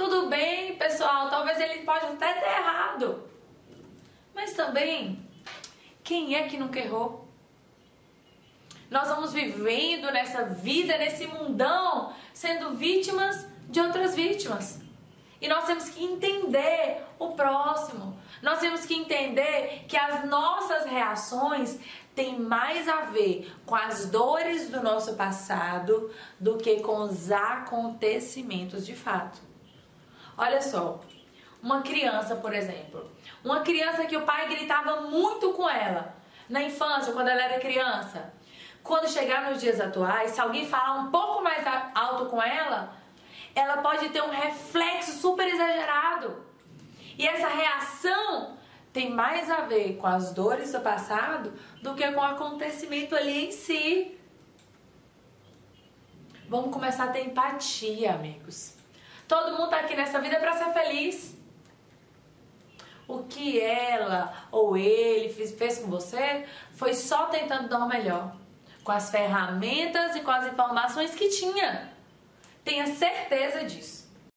Tudo bem, pessoal, talvez ele pode até ter errado. Mas também, quem é que nunca errou? Nós vamos vivendo nessa vida, nesse mundão, sendo vítimas de outras vítimas. E nós temos que entender o próximo. Nós temos que entender que as nossas reações têm mais a ver com as dores do nosso passado do que com os acontecimentos de fato. Olha só, uma criança, por exemplo, uma criança que o pai gritava muito com ela na infância, quando ela era criança. Quando chegar nos dias atuais, se alguém falar um pouco mais alto com ela, ela pode ter um reflexo super exagerado. E essa reação tem mais a ver com as dores do passado do que com o acontecimento ali em si. Vamos começar a ter empatia, amigos. Todo mundo tá aqui nessa vida para ser feliz. O que ela ou ele fez, fez com você foi só tentando dar o melhor, com as ferramentas e com as informações que tinha. Tenha certeza disso.